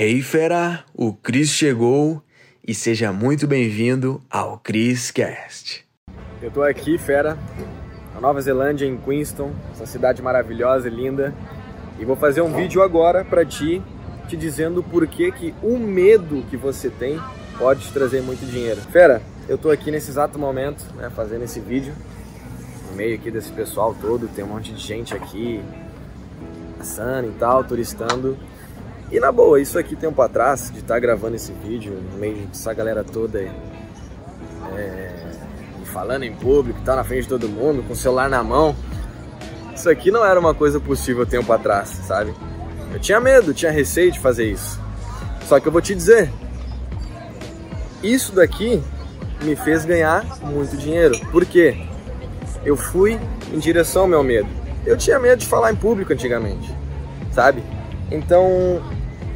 Hey fera, o Cris chegou e seja muito bem-vindo ao Chris Cast. Eu tô aqui, fera, na Nova Zelândia, em Queenstown, essa cidade maravilhosa e linda, e vou fazer um vídeo agora para ti, te dizendo por que que o medo que você tem pode te trazer muito dinheiro. Fera, eu tô aqui nesse exato momento, né, fazendo esse vídeo, no meio aqui desse pessoal todo, tem um monte de gente aqui, passando e tal, turistando. E na boa, isso aqui tempo atrás, de estar tá gravando esse vídeo, no meio dessa galera toda aí, é, falando em público, tá na frente de todo mundo, com o celular na mão, isso aqui não era uma coisa possível tempo atrás, sabe? Eu tinha medo, tinha receio de fazer isso. Só que eu vou te dizer, isso daqui me fez ganhar muito dinheiro. Por quê? Eu fui em direção ao meu medo. Eu tinha medo de falar em público antigamente, sabe? Então,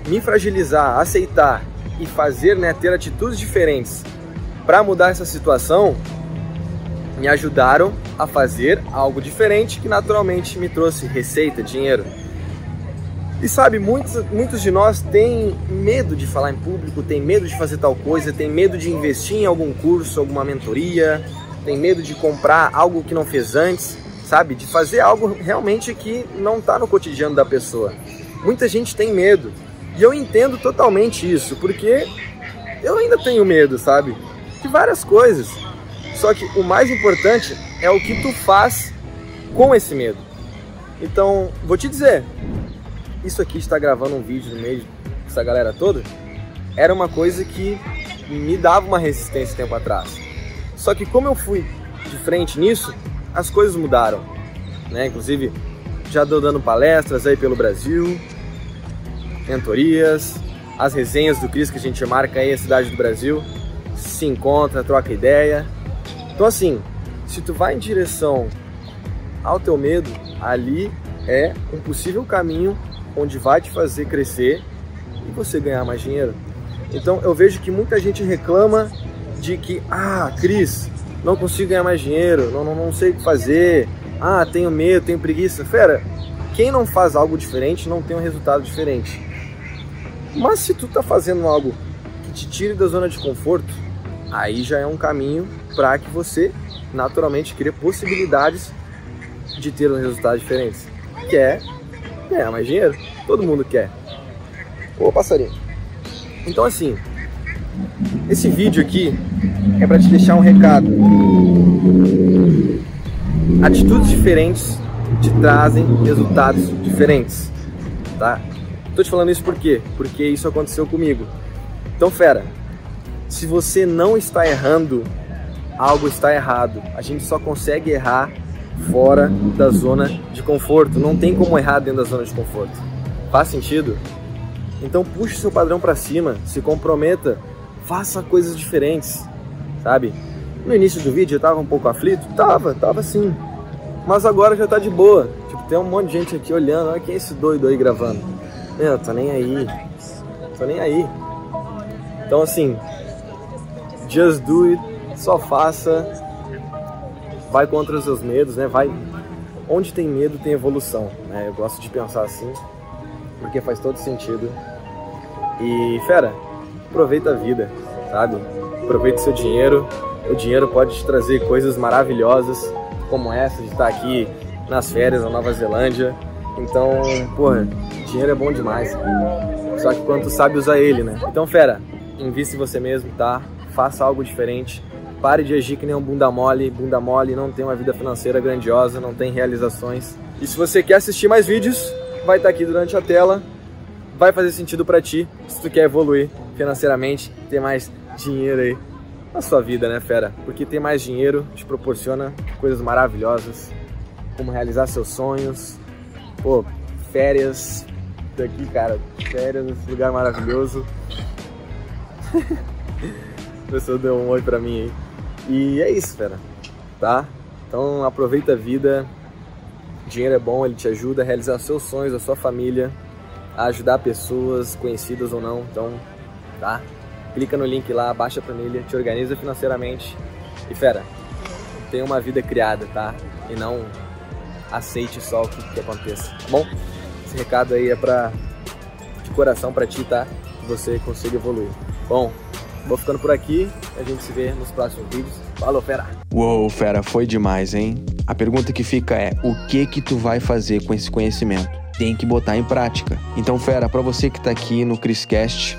me fragilizar, aceitar e fazer, né, ter atitudes diferentes para mudar essa situação, me ajudaram a fazer algo diferente que naturalmente me trouxe receita, dinheiro. E sabe, muitos, muitos de nós têm medo de falar em público, têm medo de fazer tal coisa, têm medo de investir em algum curso, alguma mentoria, tem medo de comprar algo que não fez antes, sabe? De fazer algo realmente que não está no cotidiano da pessoa. Muita gente tem medo. E eu entendo totalmente isso, porque eu ainda tenho medo, sabe? De várias coisas. Só que o mais importante é o que tu faz com esse medo. Então, vou te dizer, isso aqui está gravando um vídeo no meio dessa galera toda, era uma coisa que me dava uma resistência tempo atrás. Só que como eu fui de frente nisso, as coisas mudaram, né? Inclusive, já dando palestras aí pelo Brasil, mentorias, as resenhas do Cris que a gente marca aí a cidade do Brasil, se encontra, troca ideia. Então assim, se tu vai em direção ao teu medo, ali é um possível caminho onde vai te fazer crescer e você ganhar mais dinheiro. Então eu vejo que muita gente reclama de que, ah, Cris, não consigo ganhar mais dinheiro, não, não, não sei o que fazer, ah, tenho medo, tenho preguiça. Fera, quem não faz algo diferente não tem um resultado diferente. Mas se tu tá fazendo algo que te tire da zona de conforto, aí já é um caminho para que você naturalmente crie possibilidades de ter um resultado diferente. Que é ganhar mais dinheiro. Todo mundo quer. Ô passarinho. Então assim, esse vídeo aqui é para te deixar um recado. Atitudes diferentes te trazem resultados diferentes, tá? Tô te falando isso por quê? Porque isso aconteceu comigo. Então, fera, se você não está errando, algo está errado. A gente só consegue errar fora da zona de conforto. Não tem como errar dentro da zona de conforto. Faz sentido? Então puxe seu padrão para cima, se comprometa, faça coisas diferentes, sabe? No início do vídeo eu tava um pouco aflito? Tava, tava sim. Mas agora já tá de boa. Tipo, tem um monte de gente aqui olhando, olha quem é esse doido aí gravando. Meu, tô nem aí. Tô nem aí. Então assim, just do it, só faça. Vai contra os seus medos, né? Vai. Onde tem medo tem evolução, né? Eu gosto de pensar assim, porque faz todo sentido. E fera, aproveita a vida, sabe? Aproveita seu dinheiro. O dinheiro pode te trazer coisas maravilhosas, como essa de estar aqui nas férias na Nova Zelândia. Então, porra, dinheiro é bom demais. Só que quando tu sabe usar ele, né? Então, fera, invista em você mesmo, tá? Faça algo diferente. Pare de agir que nem um bunda mole. Bunda mole não tem uma vida financeira grandiosa, não tem realizações. E se você quer assistir mais vídeos, vai estar aqui durante a tela. Vai fazer sentido para ti se tu quer evoluir financeiramente, ter mais dinheiro aí na sua vida, né, fera? Porque ter mais dinheiro te proporciona coisas maravilhosas, como realizar seus sonhos, pô, férias, daqui, cara, férias nesse lugar maravilhoso. a pessoa deu um oi pra mim aí. E é isso, fera, tá? Então aproveita a vida, dinheiro é bom, ele te ajuda a realizar seus sonhos, a sua família, a ajudar pessoas, conhecidas ou não, então, tá? Clica no link lá, baixa a planilha, te organiza financeiramente e fera, tenha uma vida criada, tá? E não aceite só o que, que aconteça, tá bom? Esse recado aí é pra, de coração pra ti, tá? que você consiga evoluir. Bom, vou ficando por aqui, a gente se vê nos próximos vídeos. Falou, fera! Uou, fera, foi demais, hein? A pergunta que fica é: o que que tu vai fazer com esse conhecimento? Tem que botar em prática. Então, fera, para você que tá aqui no Criscast,